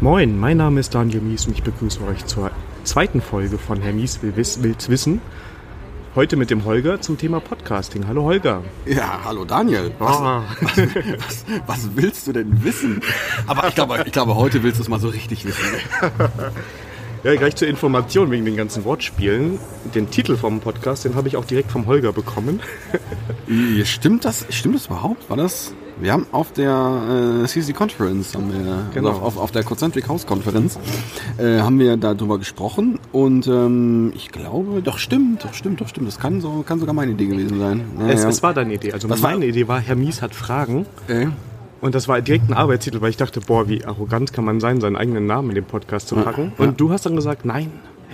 Moin, mein Name ist Daniel Mies und ich begrüße euch zur zweiten Folge von Herr Mies will wiss, will's wissen. Heute mit dem Holger zum Thema Podcasting. Hallo Holger. Ja, hallo Daniel. Was, Ah. was, was willst du denn wissen? Aber ich glaube, ich glaube heute willst du es mal so richtig wissen. Ja, gleich zur Information wegen den ganzen Wortspielen. Den Titel vom Podcast, den habe ich auch direkt vom Holger bekommen. Äh, Stimmt das, stimmt das überhaupt? War das? Wir haben auf der äh, CC Conference, haben wir, Genau. also auf, auf der Concentric House Konferenz, äh, haben wir darüber gesprochen und ähm, ich glaube, doch stimmt, doch stimmt, doch stimmt. Das kann, so, kann sogar meine Idee gewesen sein. Ja, Es, ja. es war deine Idee. Also Was war- meine Idee war, Herr Mies hat Fragen. Äh, Und das war direkt ein Arbeitstitel, weil ich dachte, boah, wie arrogant kann man sein, seinen eigenen Namen in den Podcast zu packen. ja. Und du hast dann gesagt, nein,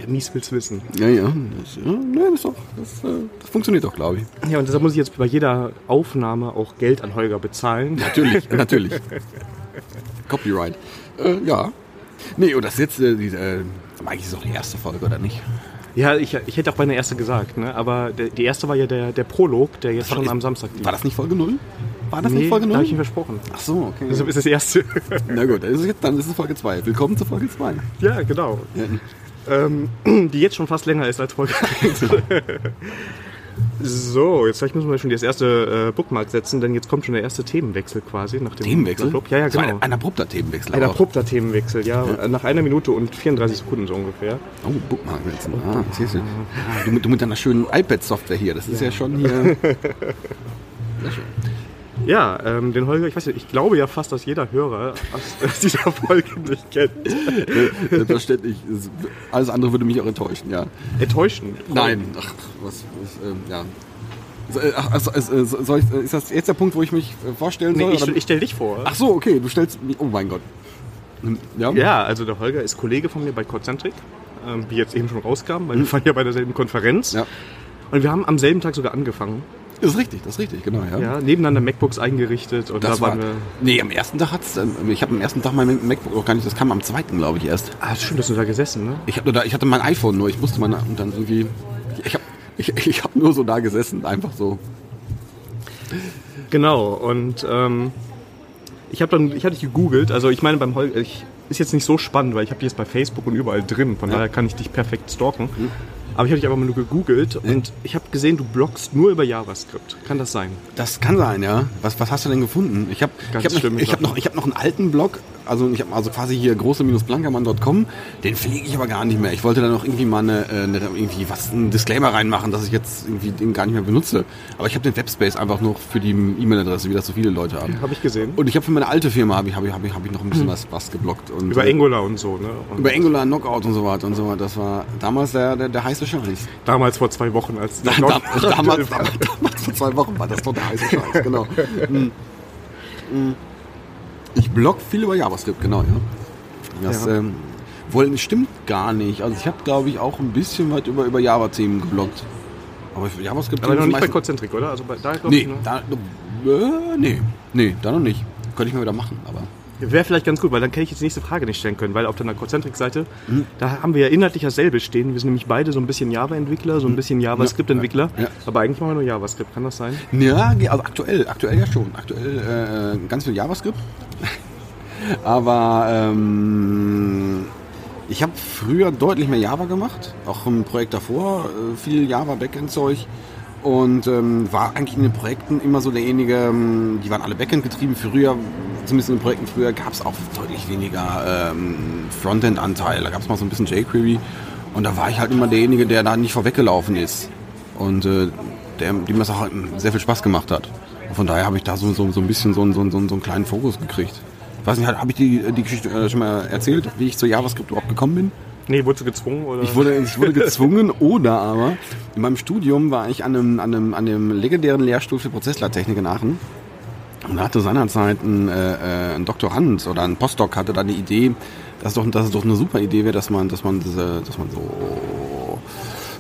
Mies will's wissen. ja, ja. Das, ja, nee, das, ist doch, das, äh, das funktioniert doch, glaube ich. Ja, und deshalb muss ich jetzt bei jeder Aufnahme auch Geld an Holger bezahlen. Natürlich, natürlich. Copyright. Äh, ja. Nee, und das ist jetzt, äh, äh, eigentlich ist es doch die erste Folge, oder nicht? Ja, ich, ich hätte auch meine erste gesagt, ne? aber der, die erste war ja der, der Prolog, der jetzt war- schon ist- am Samstag lief. War das nicht Folge 0? War das nee, nicht Folge da habe ich ihm 0? versprochen. Ach so, okay. Deshalb ist es die erste. Na gut, dann ist es, jetzt, dann ist es Folge 2. Willkommen zu Folge 2. ja, genau. Ja. Ähm, die jetzt schon fast länger ist als Folge 1. so, jetzt vielleicht müssen wir schon das erste äh, Bookmark setzen, denn jetzt kommt schon der erste Themenwechsel quasi. Nach dem Themenwechsel? Nach, ja, ja, genau. Ein, ein abrupter Themenwechsel. Ein abrupter Themenwechsel, ja, Nach einer Minute und 34 Sekunden so ungefähr. Oh, Bookmark setzen. Ah, siehst du. Ah, du, mit, du mit deiner schönen iPad-Software hier, das ist ja, schon hier... Sehr schön. Ja, ähm, den Holger, ich weiß nicht, ich glaube ja fast, dass jeder Hörer aus, aus dieser Folge nicht kennt. Selbstverständlich. Es- Alles andere würde mich auch enttäuschen, ja. Enttäuschend. Nein, ach, was, was ähm, ja. Äh, Ach, also, äh, so- soll ich, äh, ist das jetzt der Punkt, wo ich mich äh, vorstellen soll? Nee, ich, ich stell dich vor. Ach so, okay, du stellst mich. Oh mein Gott. Hm, Ja? Ja, also der Holger ist Kollege von mir bei Concentric, ähm, wie jetzt eben schon rauskam, weil wir waren ja bei derselben Konferenz. Ja. Und wir haben am selben Tag sogar angefangen. Das ist richtig, das ist richtig, genau. Ja. Ja, nebeneinander MacBooks eingerichtet und Das da war, waren wir. nee, am ersten Tag hat's, ähm, ich habe am ersten Tag mein MacBook auch gar nicht, das kam am zweiten, glaube ich, erst. Ah, schön, dass du da gesessen, ne? Ich, hab nur da, ich hatte mein iPhone nur, ich musste meine, und dann irgendwie, ich habe ich, ich hab nur so da gesessen, einfach so. Genau, und ähm, ich habe dann, ich hatte dich gegoogelt, also ich meine beim Holger, ich, ist jetzt nicht so spannend, weil ich habe dich jetzt bei Facebook und überall drin, von Ja. daher kann ich dich perfekt stalken. Aber ich habe dich einfach mal nur gegoogelt und ich habe gesehen, du bloggst nur über JavaScript. Kann das sein? Das kann sein, ja. Was, was hast du denn gefunden? Ich habe ich hab noch, ich hab noch, ich hab noch einen alten Blog, also ich habe also quasi hier große-blankermann.com, den pflege ich aber gar nicht mehr. Ich wollte da noch irgendwie mal eine, äh, eine irgendwie was einen Disclaimer reinmachen, dass ich jetzt irgendwie den gar nicht mehr benutze. Aber ich habe den Webspace einfach noch für die E-Mail-Adresse, wie das so viele Leute haben. Habe ich gesehen. Und ich habe für meine alte Firma habe ich, hab ich, hab ich, hab ich noch ein bisschen was, was geblockt. Und, über äh, Angular und so, ne? Und über Angular, Knockout und so weiter und so weiter. Das war damals der, der, der heiße Scheiß. Damals vor zwei Wochen, als Da, da, damals, damals, damals vor zwei Wochen war das doch der heiße Scheiß, genau. Hm. Hm. Ich blog viel über JavaScript, genau, ja. Das Ja. Ähm, wohl stimmt gar nicht. Also ich habe, glaube ich, auch ein bisschen was über, über Java-Themen gebloggt. Aber für JavaScript Aber noch nicht bei Concentric, oder? Also bei, da Nee, ne? da, äh, nee, nee, da noch nicht. Könnte ich mal wieder machen, aber. Wäre vielleicht ganz gut, weil dann hätte ich jetzt die nächste Frage nicht stellen können, weil auf deiner Concentric-Seite, da haben wir ja inhaltlich dasselbe stehen. Wir sind nämlich beide so ein bisschen Java-Entwickler, so ein bisschen JavaScript-Entwickler. Ja. Aber eigentlich machen wir nur JavaScript, kann das sein? Ja, also aktuell, aktuell ja schon. Aktuell äh, ganz viel JavaScript. Aber ähm, ich habe früher deutlich mehr Java gemacht, auch im Projekt davor, äh, viel Java Backend-Zeug und ähm, war eigentlich in den Projekten immer so derjenige, ähm, die waren alle Backend getrieben. Früher, zumindest in den Projekten früher, gab es auch deutlich weniger ähm, Frontend-Anteil. Da gab es mal so ein bisschen jQuery und da war ich halt immer derjenige, der da nicht vorweggelaufen ist und äh, dem das auch halt sehr viel Spaß gemacht hat. Von daher habe ich da so, so, so ein bisschen so, einen- so, so, so einen kleinen Fokus gekriegt. Ich weiß nicht, habe ich die, die Geschichte äh, schon mal erzählt, wie ich zu JavaScript überhaupt gekommen bin? Nee, wurdest du gezwungen? Oder? Ich wurde, ich wurde gezwungen oder aber in meinem Studium war ich an einem, an einem, an einem legendären Lehrstuhl für Prozessleittechnik in Aachen. Und da hatte seinerzeit ein, äh, äh, ein Doktorand oder ein Postdoc hatte da die Idee, dass, doch, dass es doch eine super Idee wäre, dass man, dass man, diese, dass man so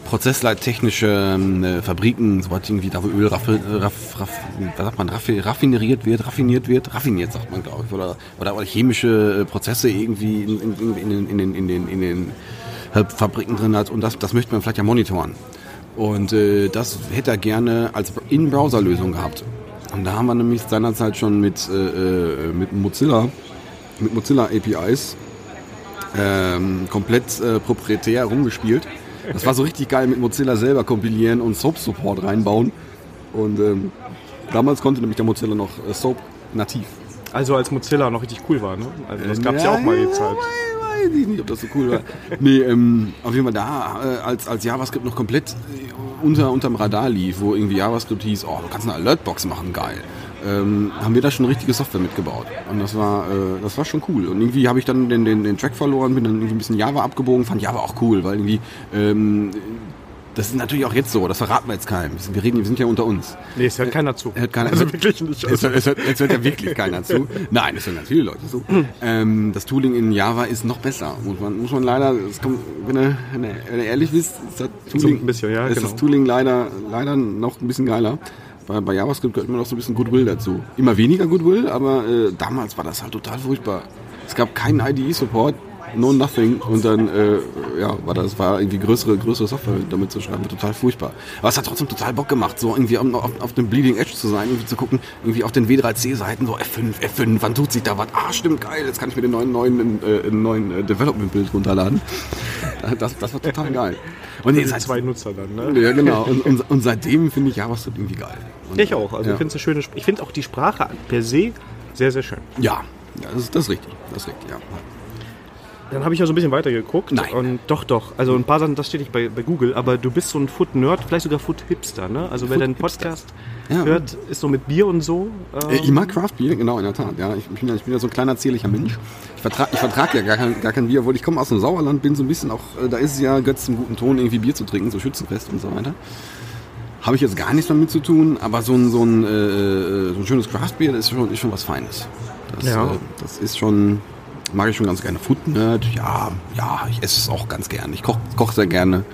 prozessleittechnische ähm, Fabriken, so was irgendwie da, wo Öl raffi, raff, raff, was sagt man, raffi, raffineriert wird, raffiniert wird, raffiniert sagt man, glaube ich, oder, oder, chemische äh, Prozesse irgendwie in, in, in, in, den- in, in, den, in den halt Fabriken drin hat und das, das möchte man vielleicht ja monitoren. Und äh, das hätte er gerne als In-Browser-Lösung gehabt. Und da haben wir nämlich seinerzeit schon mit, äh, äh, mit Mozilla, mit Mozilla APIs ähm, komplett äh, proprietär rumgespielt. Das war so richtig geil mit Mozilla selber kompilieren und Soap-Support reinbauen. Und ähm, damals konnte nämlich der Mozilla noch äh, Soap nativ. Also als Mozilla noch richtig cool war, ne? Also das gab es ja, ja, auch mal die Zeit. Weiß ich nicht, ob das so cool war. nee, ähm, auf jeden Fall da, äh, als, als JavaScript noch komplett äh, unter, unterm Radar lief, wo irgendwie JavaScript hieß, oh, du kannst eine Alertbox machen, geil ähm, haben wir da schon richtige Software mitgebaut. Und das war, äh, das war schon cool. Und irgendwie habe ich dann den, den, den Track verloren, bin dann irgendwie ein bisschen Java abgebogen, fand Java auch cool, weil irgendwie ähm, das ist natürlich auch jetzt so, das verraten wir jetzt keinem. Wir reden, wir sind ja unter uns. Nee, es hört keiner zu. Hört keiner, also wirklich nicht. Es, hört, es, hört, es hört ja wirklich keiner zu. Nein, es hören natürlich Leute zu. Ähm, das Tooling in Java ist noch besser. Muss man, muss man leider, kommt, wenn, ihr, wenn, ihr ehrlich wisst, ist das Tooling, so bisschen, ja, ist genau. das Tooling leider, leider noch ein bisschen geiler. Bei, bei JavaScript gehört immer noch so ein bisschen Goodwill dazu. Immer weniger Goodwill, aber äh, damals war das halt total furchtbar. Es gab keinen IDE-Support, no nothing und dann äh, ja, war das war irgendwie größere größere Software damit zu schreiben, total furchtbar. Aber es hat trotzdem total Bock gemacht, so irgendwie auf, auf, auf dem Bleeding Edge zu sein, irgendwie zu gucken, irgendwie auf den W3C-Seiten so F5, F5, wann tut sich da was? Ah, stimmt, geil, jetzt kann ich mir den neuen neuen äh, neuen äh, Development-Bild runterladen. Das, das war total geil. Und jetzt halt zwei Nutzer dann, ne? Ja, genau. Und, und, und seitdem finde ich JavaScript irgendwie geil. Und, ich auch. Also ja. ich finde es eine schöne, ich finde auch die Sprache per se sehr, sehr schön. Ja, das ist, das ist richtig. Das ist richtig, ja. Dann habe ich ja so ein bisschen weitergeguckt. Nein. Und doch, doch. Also ein paar Sachen, das steht nicht bei, bei Google, aber du bist so ein Food-Nerd, vielleicht sogar Food-Hipster, ne? Also wer deinen Podcast ja. hört, ist so mit Bier und so. Ähm ich mag Craft-Bier, genau, in der Tat. Ja, ich, bin ja, ich bin ja so ein kleiner, zierlicher Mensch. Ich vertrage ich vertrag ja gar kein, gar kein Bier, obwohl ich komme aus dem Sauerland, bin so ein bisschen auch, äh, da ist es ja Götz zum guten Ton, irgendwie Bier zu trinken, so Schützenfest und so weiter. Habe ich jetzt gar nichts damit zu tun, aber so ein, so ein, äh, äh so ein schönes Craft-Bier, ist schon, ist schon was Feines. Das, ja. äh, das ist schon, mag ich schon ganz gerne. Food Nerd, ja, ja, ich esse es auch ganz gerne. Ich koche koch sehr gerne.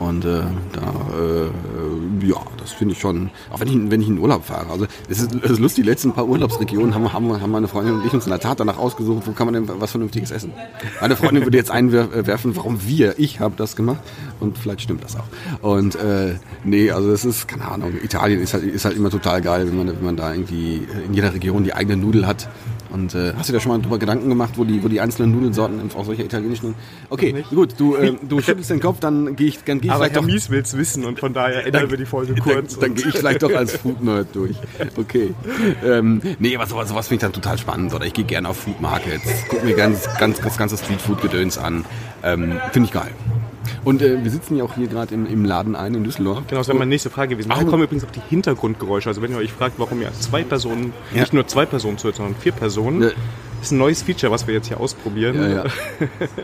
Und äh, da, äh, ja, das finde ich schon, auch wenn ich, wenn ich in Urlaub fahre. Also es ist, es ist lustig, die letzten paar Urlaubsregionen haben, haben, haben meine Freundin und ich uns in der Tat danach ausgesucht, wo kann man denn was Vernünftiges essen. Meine Freundin würde jetzt einwerfen, warum wir, ich habe das gemacht. Und vielleicht stimmt das auch. Und äh, nee, also es ist, keine Ahnung, Italien ist halt, ist halt immer total geil, wenn man, wenn man da irgendwie in jeder Region die eigene Nudel hat. Und äh, hast du dir schon mal darüber Gedanken gemacht, wo die, wo die einzelnen Nudelsorten auch solcher italienischen. Okay, gut, du, äh, du schüttelst den Kopf, dann gehe ich, dann gehe ich Aber vielleicht Herr doch. Mies will's wissen und von daher ändern wir die Folge kurz. Dann, dann gehe ich vielleicht doch als Food Nerd durch. Okay. Ähm, nee, aber sowas, sowas finde ich dann total spannend. Oder ich gehe gerne auf Food Markets, gucke mir ganz, ganz, das ganze Street Food Gedöns an. Ähm, finde ich geil. Und äh, wir sitzen ja auch hier gerade im, im Laden ein in Düsseldorf. Genau, das wäre meine nächste Frage gewesen. Daher kommen übrigens auch die Hintergrundgeräusche. Also wenn ihr euch fragt, warum ihr zwei Personen, ja. nicht nur zwei Personen zuhört, sondern vier Personen, ja. Ist ein neues Feature, was wir jetzt hier ausprobieren. Ja, ja.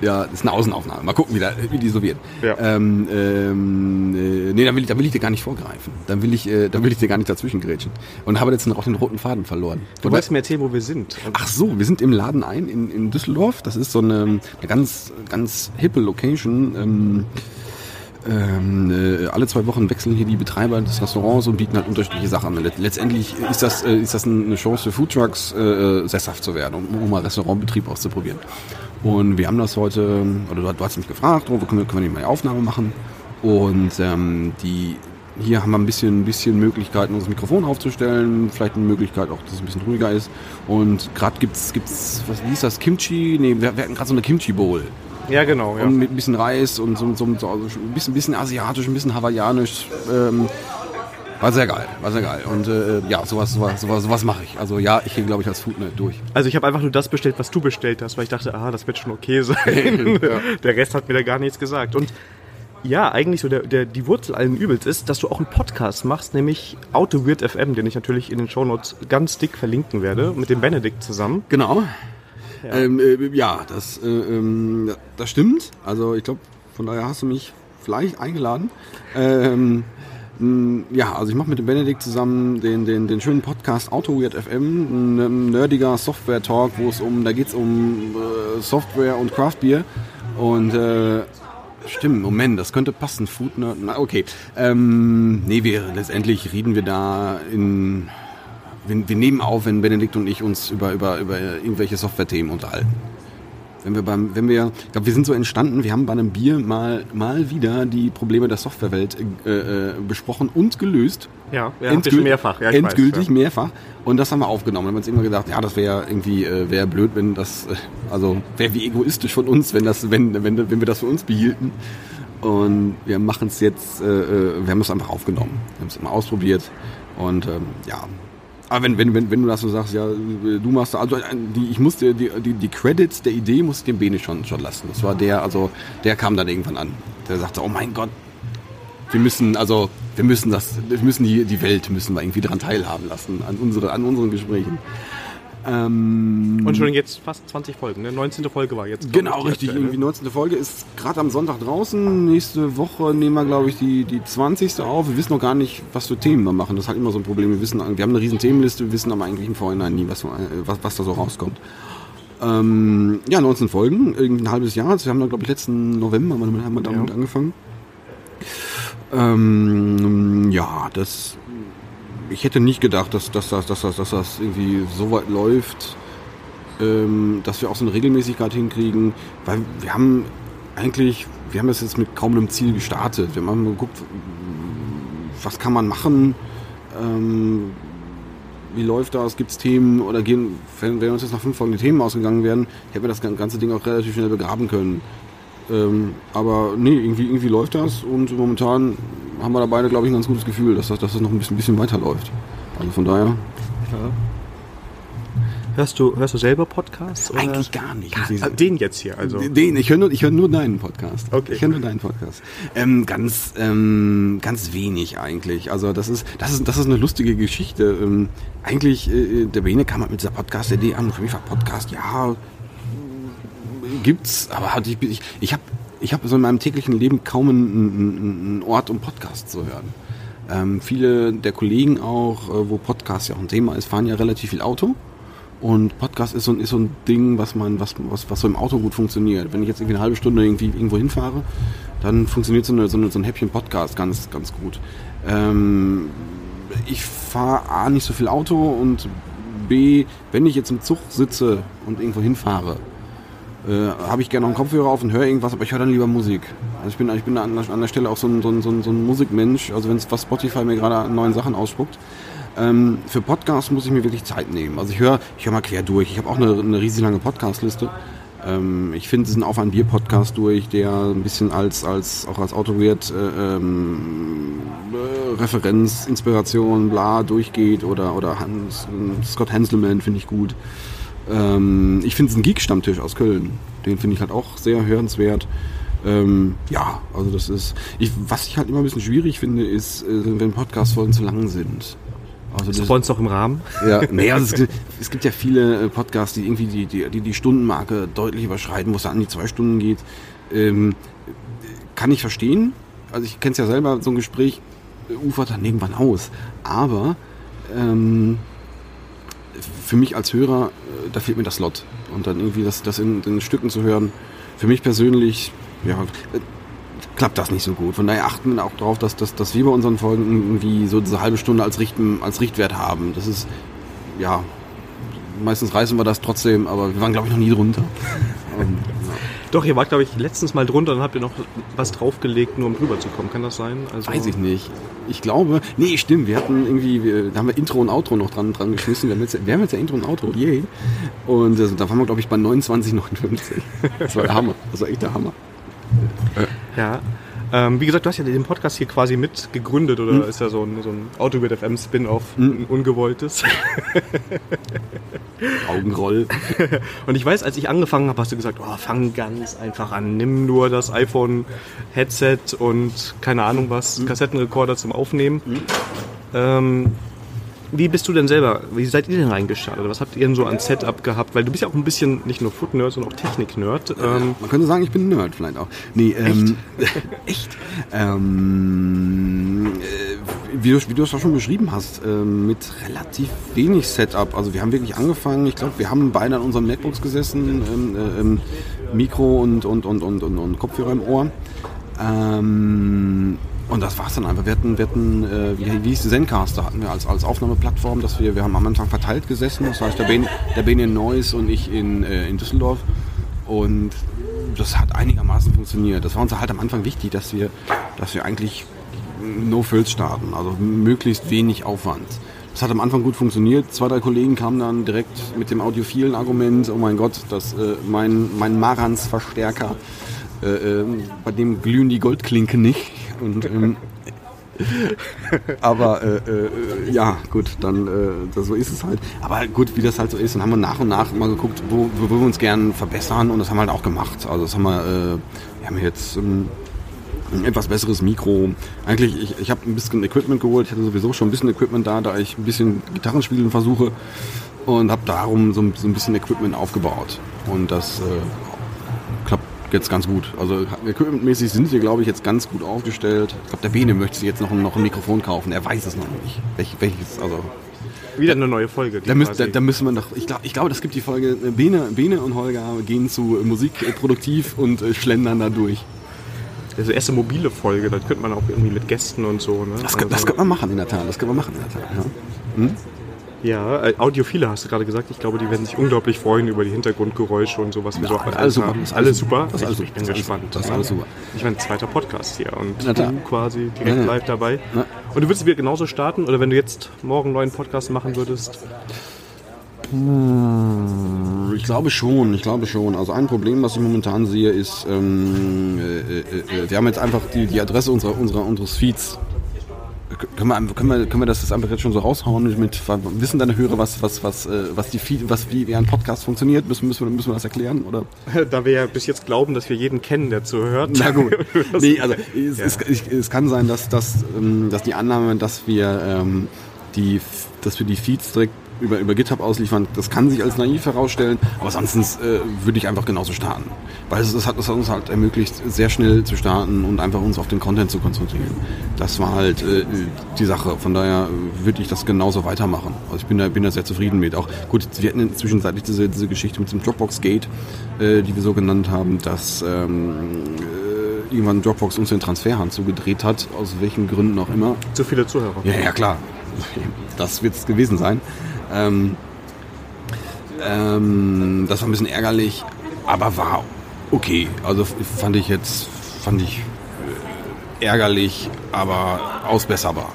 ja das ist eine Außenaufnahme. Mal gucken, wie, da, wie die so wird. Ja. Ähm, ähm, äh, nee, dann will, ich, dann will ich dir gar nicht vorgreifen. Dann will ich, äh, dann will ich dir gar nicht dazwischen grätschen. Und habe jetzt auch den roten Faden verloren. Du wolltest mir erzählen, wo wir sind. Ach so, wir sind im Laden ein in, in Düsseldorf. Das ist so eine, eine ganz, ganz hippe Location. Ähm, ähm, äh, alle zwei Wochen wechseln hier die Betreiber des Restaurants und bieten halt unterschiedliche Sachen an. Letztendlich ist das, äh, ist das eine Chance für Foodtrucks, äh, äh, sesshaft zu werden, um, um mal Restaurantbetrieb auszuprobieren. Und wir haben das heute, oder du, du hast mich gefragt, oh, können wir, können wir mal eine Aufnahme machen? Und ähm, die, hier haben wir ein bisschen, ein bisschen Möglichkeiten, unser Mikrofon aufzustellen, vielleicht eine Möglichkeit auch, dass es ein bisschen ruhiger ist. Und gerade gibt's, gibt's, wie ist das, Kimchi? Nee, wir, wir hatten gerade so eine Kimchi-Bowl. Ja, genau. Ja. Und mit ein bisschen Reis und so, so, so also ein bisschen, bisschen asiatisch, ein bisschen hawaiianisch. Ähm, war sehr geil, war sehr geil. Und äh, ja, sowas, sowas, sowas, sowas mache ich. Also ja, ich gehe, glaube ich, als Foodnet durch. Also ich habe einfach nur das bestellt, was du bestellt hast, weil ich dachte, ah, das wird schon okay sein. ja. Der Rest hat mir da gar nichts gesagt. Und ja, eigentlich so der, der, die Wurzel allen Übels ist, dass du auch einen Podcast machst, nämlich Auto Weird FM, den ich natürlich in den Shownotes ganz dick verlinken werde, mit dem Benedikt zusammen. Genau. Ja, ähm, äh, ja das, äh, ähm, das stimmt. Also ich glaube, von daher hast du mich vielleicht eingeladen. Ähm, ja, also ich mache mit dem Benedikt zusammen den, den, den schönen Podcast Auto Weird FM, ein nerdiger Software-Talk, wo es um, da geht es um äh, Software und Craft Beer. Und äh, stimmt, Moment, das könnte passen. Food Nerd, na okay. Ähm, nee, wir letztendlich reden wir da in wir, wir nehmen auf, wenn Benedikt und ich uns über, über, über irgendwelche Software-Themen unterhalten. wenn wir beim, wenn wir, ich glaube, wir sind so entstanden, wir haben bei einem Bier mal, mal wieder die Probleme der Softwarewelt äh, äh, besprochen und gelöst. Ja, ja Endgült mehrfach. Ja, endgültig weiß, ja. mehrfach. Und das haben wir aufgenommen. Wir haben uns immer gedacht, ja, das wäre irgendwie, äh, wäre blöd, wenn das, äh, also wäre wie egoistisch von uns, wenn das, wenn, wenn, wenn wir das für uns behielten. Und wir machen es jetzt, äh, äh, wir haben es einfach aufgenommen. Wir haben es immer ausprobiert. Und ähm, ja, aber wenn, wenn, wenn, wenn du das so sagst, ja, du machst, also die, ich musste die, die, die Credits der Idee musste ich dem Bene schon, schon lassen. Das war der, also der kam dann irgendwann an. Der sagte, oh mein Gott, wir müssen, also wir müssen das, wir müssen die, die Welt müssen wir irgendwie daran teilhaben lassen, an unsere, an unseren Gesprächen. Ähm, und schon jetzt fast 20 Folgen, ne? 19. Folge war jetzt. Genau, richtig. Aktuelle. Irgendwie 19. Folge ist gerade am Sonntag draußen. Nächste Woche nehmen wir, glaube ich, die, die 20. auf. Wir wissen noch gar nicht, was für Themen wir machen. Das ist halt immer so ein Problem. Wir wissen, wir haben eine riesen Themenliste, wir wissen aber eigentlich im Vorhinein nie, was, was, was da so rauskommt. Ähm, ja, 19 Folgen, irgendwie ein halbes Jahr. Also wir haben da, glaube ich, letzten November haben wir damit ja. angefangen. Ähm, ja, das ich hätte nicht gedacht, dass, dass, dass, dass, dass, dass das irgendwie so weit läuft, ähm, dass wir auch so eine Regelmäßigkeit hinkriegen, weil wir haben eigentlich, wir haben das jetzt mit kaum einem Ziel gestartet. Wir haben geguckt, was kann man machen, ähm, wie läuft das, gibt es Themen oder gehen, wenn, wenn uns jetzt nach fünf Folgen die Themen ausgegangen wären, hätten wir das ganze Ding auch relativ schnell begraben können. Ähm, aber nee, irgendwie, irgendwie läuft das und momentan haben wir da beide, glaube ich, ein ganz gutes Gefühl, dass das, dass das noch ein bisschen, bisschen weiterläuft. Also von daher. Ja. Hörst du, hörst du selber Podcasts? Oder? Eigentlich gar nicht. Gar, den jetzt hier, also. Den, ich höre nur, ich hör nur deinen Podcast. Okay. Ich höre nur deinen Podcast. Ähm, ganz, ähm, ganz wenig eigentlich. Also das ist, das ist, das ist eine lustige Geschichte. Ähm, eigentlich, äh, der Bene kam halt mit dieser Podcast-Idee an. Für mich war Podcast, ja, gibt's, aber ich, ich, ich habe ich hab so in meinem täglichen Leben kaum einen, einen Ort, um Podcasts zu hören. Ähm, viele der Kollegen auch, äh, wo Podcast ja auch ein Thema ist, fahren ja relativ viel Auto. Und Podcast ist so, ist so ein Ding, was man, was, was, was so im Auto gut funktioniert. Wenn ich jetzt irgendwie eine halbe Stunde irgendwie irgendwo hinfahre, dann funktioniert so, eine, so, eine, so ein Häppchen Podcast ganz, ganz gut. Ähm, ich fahre A nicht so viel Auto und B, wenn ich jetzt im Zug sitze und irgendwo hinfahre, äh, habe ich gerne noch einen Kopfhörer auf und höre irgendwas, aber ich höre dann lieber Musik. Also ich bin, ich bin an, der, an der Stelle auch so ein, so ein, so ein, Musikmensch, also wenn was Spotify mir gerade an neuen Sachen ausspuckt. Ähm, für Podcasts muss ich mir wirklich Zeit nehmen. Also ich höre ich hör mal quer durch. Ich habe auch eine, eine riesig lange Podcastliste. Ähm, ich finde diesen Auf ein Bier Podcast durch, der ein bisschen als, als auch als Autowert äh, ähm, äh, Referenz, Inspiration, bla durchgeht oder, oder Hans, Scott Hanselman finde ich gut. Ähm, ich finde es ein Geek-Stammtisch aus Köln. Den finde ich halt auch sehr hörenswert. Ähm, ja, also das ist. Ich, was ich halt immer ein bisschen schwierig finde, ist, äh, wenn Podcast-Folgen zu lang sind. Also das ist bei uns doch im Rahmen. Ja, nee, also es, gibt, es gibt ja viele äh, Podcasts, die irgendwie die, die, die, die Stundenmarke deutlich überschreiten, wo es an die zwei Stunden geht. Ähm, kann ich verstehen. Also ich kenne es ja selber, so ein Gespräch ufert dann irgendwann aus. Aber ähm, für mich als Hörer, äh, da fehlt mir das Lot. Und dann irgendwie das, das in den Stücken zu hören, für mich persönlich, ja, äh, klappt das nicht so gut. Von daher achten wir auch darauf, dass, dass, dass wir bei unseren Folgen irgendwie so diese halbe Stunde als, Richten, als Richtwert haben. Das ist, ja, meistens reißen wir das trotzdem, aber wir waren, glaube ich, noch nie drunter. Und, ja. Doch, ihr wart, glaube ich, letztens mal drunter und habt ihr noch was draufgelegt, nur um drüber zu kommen. Kann das sein? Also Weiß ich nicht. Ich glaube, nee, stimmt. Wir hatten irgendwie, wir, da haben wir Intro und Outro noch dran, dran geschmissen. Wir haben jetzt, wir haben jetzt ja Intro und Outro, yay. Und äh, da waren wir, glaube ich, bei 29,59. Das war der Hammer. Das war echt der Hammer. Ja. Ähm, wie gesagt, du hast ja den Podcast hier quasi mit gegründet oder mhm. ist ja so ein, so ein Autobit FM Spin-off, mhm. ein ungewolltes. Augenroll. Und ich weiß, als ich angefangen habe, hast du gesagt, oh, fang ganz einfach an, nimm nur das iPhone Headset und keine Ahnung was, mhm. Kassettenrekorder zum Aufnehmen. Mhm. Ähm, wie bist du denn selber, wie seid ihr denn reingestartet? Was habt ihr denn so an Setup gehabt? Weil du bist ja auch ein bisschen nicht nur Foot-Nerd, sondern auch Technik-Nerd. Ähm Man könnte sagen, ich bin Nerd vielleicht auch. Nee, ähm, echt? echt? Ähm, äh, wie, du, wie du es auch schon beschrieben hast, äh, mit relativ wenig Setup. Also wir haben wirklich angefangen, ich glaube, wir haben beide an unseren MacBooks gesessen, ähm, äh, ähm, Mikro und, und, und, und, und, und Kopfhörer im Ohr. Ähm, und das war's dann einfach. Wir hatten, wir hatten äh, wie, wie hieß Zencaster hatten wir als, als Aufnahmeplattform, dass wir, wir haben am Anfang verteilt gesessen. Das heißt, der Ben, der ben in Neuss und ich in, äh, in Düsseldorf. Und das hat einigermaßen funktioniert. Das war uns halt am Anfang wichtig, dass wir, dass wir eigentlich no frills starten, also möglichst wenig Aufwand. Das hat am Anfang gut funktioniert. Zwei, drei Kollegen kamen dann direkt mit dem audiophilen Argument, oh mein Gott, das, äh, mein, mein Marans-Verstärker, äh, äh, bei dem glühen die Goldklinken nicht. Und, ähm, aber äh, äh, ja, gut, dann äh, so ist es halt. Aber gut, wie das halt so ist, dann haben wir nach und nach mal geguckt, wo, wo wir uns gern verbessern und das haben wir halt auch gemacht. Also das haben wir, äh, wir haben jetzt ähm, ein etwas besseres Mikro. Eigentlich, ich, ich habe ein bisschen Equipment geholt. Ich hatte sowieso schon ein bisschen Equipment da, da ich ein bisschen Gitarrenspielen versuche und habe darum so, so, ein bisschen Equipment aufgebaut. Und das äh, klappt jetzt ganz gut. Also equipmentmäßig sind wir, glaube ich, jetzt ganz gut aufgestellt. Ich glaube, der Bene möchte sich jetzt noch, noch ein Mikrofon kaufen. Er weiß es noch nicht. Welch, welches, also wieder eine neue Folge. Da, müsst, da, da, müssen wir noch. Ich glaube, ich glaub, das gibt die Folge. Äh, Bene, Bene und Holger gehen zu Musik produktiv und äh, schlendern da durch. Das die erste mobile Folge, das könnte man auch irgendwie mit Gästen und so. Ne? Das, also, das könnte man machen in der Tat. Das könnte man machen in der Tat. Ja. Hm? Ja, äh, Audiophile hast du gerade gesagt. Ich glaube, die werden sich unglaublich freuen über die Hintergrundgeräusche und so, was wir ja, so alles, super. haben. Ist alles super. Das ist alles, ich, bin das gespannt. Das ist alles super. Ich meine, zweiter Podcast hier und du quasi direkt ja, live dabei. Ja. Und du würdest wieder genauso starten? Oder wenn du jetzt morgen einen neuen Podcast machen würdest? Ich glaube schon, ich glaube schon. Also ein Problem, was ich momentan sehe, ist, ähm, äh, äh, äh wir haben jetzt einfach die, die Adresse unserer, unserer, unseres Feeds. Können wir, können, wir, können wir das einfach jetzt schon so raushauen? Mit, wissen deine Hörer, was, was, was, äh, was, die was wie, wie ein Podcast funktioniert? Müssen, müssen, wir, müssen wir das erklären? Oder? Da wir ja bis jetzt glauben, dass wir jeden kennen, der zuhört. Na gut. nee, also es, ja. es, es, kann sein, dass, dass, ähm, dass die Annahme, dass wir, ähm, die, dass wir die Feeds direkt über, über GitHub ausliefern, das kann sich als naiv herausstellen, aber sonst äh, würde ich einfach genauso starten. Weil es, es, hat, es hat uns halt ermöglicht, sehr schnell zu starten und einfach uns auf den Content zu konzentrieren. Das war halt äh, die Sache. Von daher würde ich das genauso weitermachen. Also ich bin da, bin da sehr zufrieden mit. Auch gut, wir hatten zwischenzeitlich diese, diese Geschichte mit dem Dropbox-Gate, äh, die wir so genannt haben, dass ähm, äh, irgendwann Dropbox uns den Transferhand zugedreht hat, aus welchen Gründen auch immer. Zu viele Zuhörer. Ja, ja, klar. Das wird es gewesen sein. Ähm, ähm, das war ein bisschen ärgerlich, aber war okay. Also fand ich jetzt, fand ich äh, ärgerlich, aber ausbesserbar.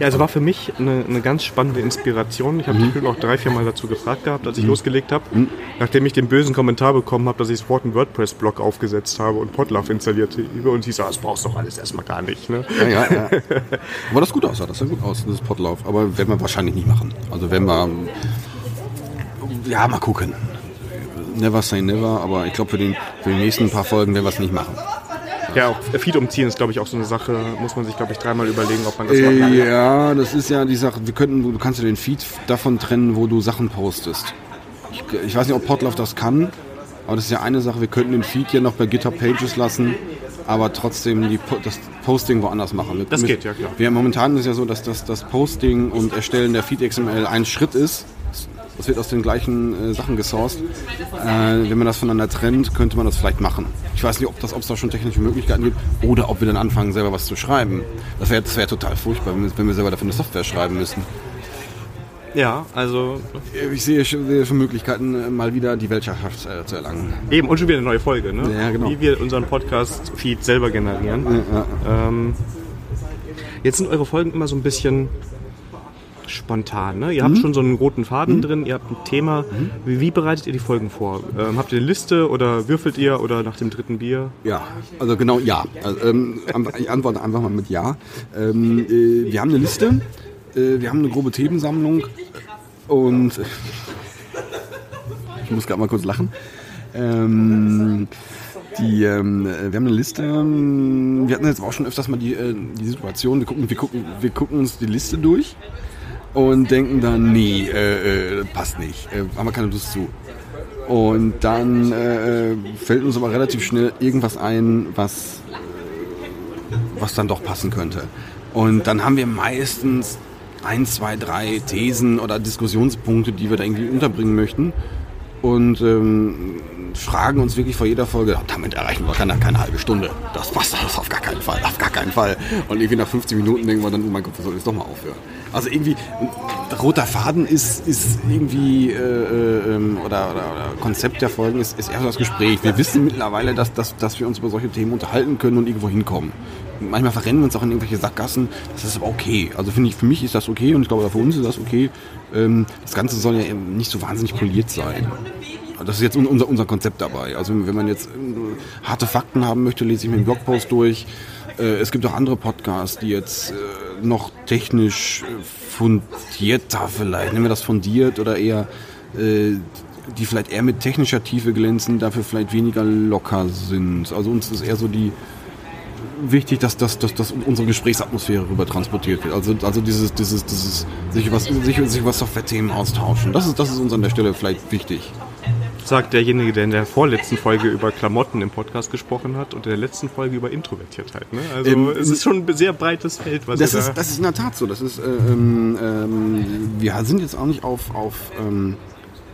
Ja, also war für mich eine, eine ganz spannende Inspiration. Ich habe mhm. dich auch drei, vier Mal dazu gefragt gehabt, als ich mhm. losgelegt habe. Mhm. Nachdem ich den bösen Kommentar bekommen habe, dass ich sofort einen WordPress-Blog aufgesetzt habe und Podlove installiert habe. Und sie so, das brauchst du doch alles erstmal gar nicht. Ne? Ja, ja, ja. Aber das gut aus, das sah gut aus, das Podlove. Aber werden wir wahrscheinlich nicht machen. Also wenn wir, ja, mal gucken. Never say never, aber ich glaube für, für die nächsten paar Folgen werden wir es nicht machen. Ja, auch Feed umziehen ist, glaube ich, auch so eine Sache, muss man sich, glaube ich, dreimal überlegen, ob man das machen kann. Ja, das ist ja die Sache, wir könnten, du kannst ja den Feed davon trennen, wo du Sachen postest. Ich, ich weiß nicht, ob Podlove das kann, aber das ist ja eine Sache, wir könnten den Feed ja noch bei GitHub Pages lassen, aber trotzdem die, das Posting woanders machen. Mit, das geht, ja klar. Wir, momentan ist ja so, dass das, das Posting und Erstellen der Feed XML ein Schritt ist das wird aus den gleichen äh, Sachen gesourced. Äh, wenn man das voneinander trennt, könnte man das vielleicht machen. Ich weiß nicht, ob es da schon technische Möglichkeiten gibt oder ob wir dann anfangen, selber was zu schreiben. Das wäre wär total furchtbar, wenn wir, wenn wir selber dafür eine Software schreiben müssten. Ja, also. Ich sehe schon, schon Möglichkeiten, äh, mal wieder die Weltherrschaft äh, zu erlangen. Eben, und schon wieder eine neue Folge, ne? Ja, genau. Wie wir unseren Podcast-Feed selber generieren. Ja, ja. Ähm, jetzt sind eure Folgen immer so ein bisschen spontan. Ne? Ihr habt mhm. schon so einen roten Faden mhm. drin, ihr habt ein Thema. Mhm. Wie, wie, bereitet ihr die Folgen vor? Ähm, habt ihr eine Liste oder würfelt ihr oder nach dem dritten Bier? Ja, also genau ja. Also, ähm, ich antworte einfach mal mit Ja. Ähm, äh, wir haben eine Liste, äh, wir haben eine grobe Themensammlung und ich muss gerade mal kurz lachen. Ähm, die, ähm, wir haben eine Liste. Ähm, wir hatten jetzt auch schon öfters mal die, äh, die Situation, wir gucken, wir, gucken, wir gucken uns die Liste durch und denken dann, nee, äh, äh, passt nicht, äh, haben wir keine Lust zu. Und dann äh, fällt uns aber relativ schnell irgendwas ein, was, was dann doch passen könnte. Und dann haben wir meistens ein, zwei, drei Thesen oder Diskussionspunkte, die wir da irgendwie unterbringen möchten. Und ähm, fragen uns wirklich vor jeder Folge, damit erreichen wir keine, keine halbe Stunde. Das passt das auf gar keinen Fall, auf gar keinen Fall. Und irgendwie nach 15 Minuten denken wir dann, oh mein Gott, wir sollen jetzt doch mal aufhören. Also irgendwie, roter Faden ist, ist irgendwie, äh, äh, ähm, oder, oder, oder Konzept der Folgen ist, ist eher so das Gespräch. Wir wissen mittlerweile, dass, dass, dass wir uns über solche Themen unterhalten können und irgendwo hinkommen. Manchmal verrennen wir uns auch in irgendwelche Sackgassen. Das ist aber okay. Also finde ich, für mich ist das okay und ich glaube, für uns ist das okay. Ähm, das Ganze soll ja nicht so wahnsinnig poliert sein. Das ist jetzt unser, unser Konzept dabei. Also wenn man jetzt äh, harte Fakten haben möchte, lese ich mir einen Blogpost durch. Äh, es gibt auch andere Podcasts, die jetzt äh, noch technisch fundierter vielleicht, nennen wir das fundiert oder eher, die vielleicht eher mit technischer Tiefe glänzen, dafür vielleicht weniger locker sind. Also uns ist eher so die wichtig, dass, dass, dass, dass unsere Gesprächsatmosphäre rüber transportiert wird. Also, also dieses, dieses, dieses sich über, sich, sich über Software-Themen austauschen. Das ist, das ist uns an der Stelle vielleicht wichtig sagt derjenige, der in der vorletzten Folge über Klamotten im Podcast gesprochen hat und in der letzten Folge über Introvertiertheit. Ne? Also ähm, es ist schon ein sehr breites Feld, was das ist. Da das ist in der Tat so. Das ist, äh, ähm, ähm, wir sind jetzt auch nicht auf, auf, ähm,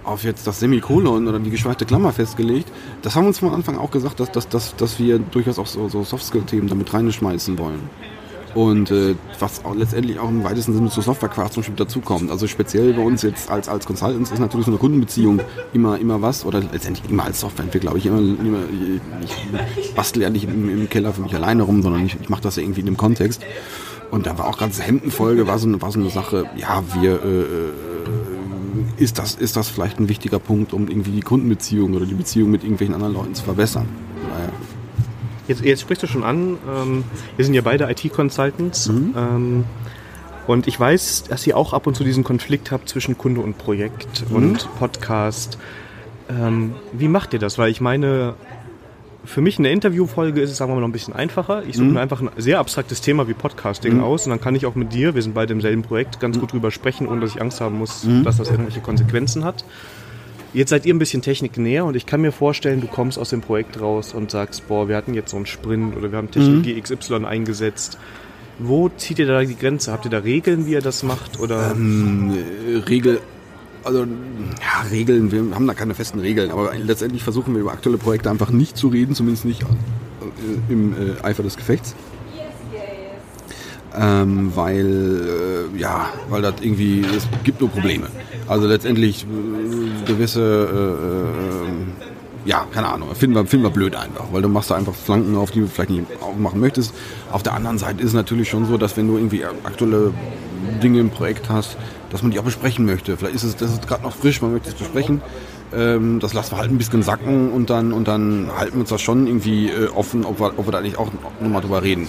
auf jetzt das Semikolon oder die geschweifte Klammer festgelegt. Das haben wir uns von Anfang auch gesagt, dass, dass, dass, dass wir durchaus auch so, so Softskill-Themen damit reinschmeißen wollen. Und äh, was auch letztendlich auch im weitesten Sinne zu Softwarequarz zum Beispiel dazukommt. Also speziell bei uns jetzt als, als Consultants ist natürlich so eine Kundenbeziehung immer, immer was, oder letztendlich immer als Softwareentwickler, glaube ich, immer, immer ich bastel ja nicht im, im, Keller für mich alleine rum, sondern ich, ich mache das ja irgendwie in dem Kontext. Und da war auch ganz Hemdenfolge, war so, eine, war so eine Sache, ja, wir, äh, äh, ist, das, ist das vielleicht ein wichtiger Punkt, um irgendwie die Kundenbeziehung oder die Beziehung mit irgendwelchen anderen Leuten zu verbessern. Naja. Jetzt, jetzt sprichst du schon an, ähm, wir sind ja beide IT-Consultants. Mhm. Ähm, und ich weiß, dass ihr auch ab und zu diesen Konflikt habt zwischen Kunde und Projekt mhm. und Podcast. Ähm, wie macht ihr das? Weil ich meine, für mich eine Interviewfolge ist es, sagen wir mal, noch ein bisschen einfacher. Ich suche mhm. mir einfach ein sehr abstraktes Thema wie Podcasting mhm. aus und dann kann ich auch mit dir, wir sind beide im selben Projekt, ganz mhm. gut drüber sprechen, ohne dass ich Angst haben muss, mhm. dass das irgendwelche Konsequenzen hat. Jetzt seid ihr ein bisschen Technik näher und ich kann mir vorstellen, du kommst aus dem Projekt raus und sagst, boah, wir hatten jetzt so einen Sprint oder wir haben Technologie mhm. XY eingesetzt. Wo zieht ihr da die Grenze? Habt ihr da Regeln, wie ihr das macht? Oder? Ähm, Regel, also ja, Regeln, wir haben da keine festen Regeln, aber letztendlich versuchen wir über aktuelle Projekte einfach nicht zu reden, zumindest nicht äh, im äh, Eifer des Gefechts ähm, weil äh, ja, weil das irgendwie es gibt nur Probleme. Also letztendlich äh, gewisse äh, äh, ja, keine Ahnung, finden wir, finden wir blöd einfach, weil du machst da einfach Flanken auf, die du vielleicht nicht aufmachen möchtest. Auf der anderen Seite ist es natürlich schon so, dass wenn du irgendwie aktuelle Dinge im Projekt hast, dass man die auch besprechen möchte. Vielleicht ist es, das ist gerade noch frisch, man möchte es besprechen. Ähm, das lassen wir halt ein bisschen sacken und dann, und dann halten wir uns das schon irgendwie äh, offen, ob wir, ob wir da nicht auch nochmal drüber reden.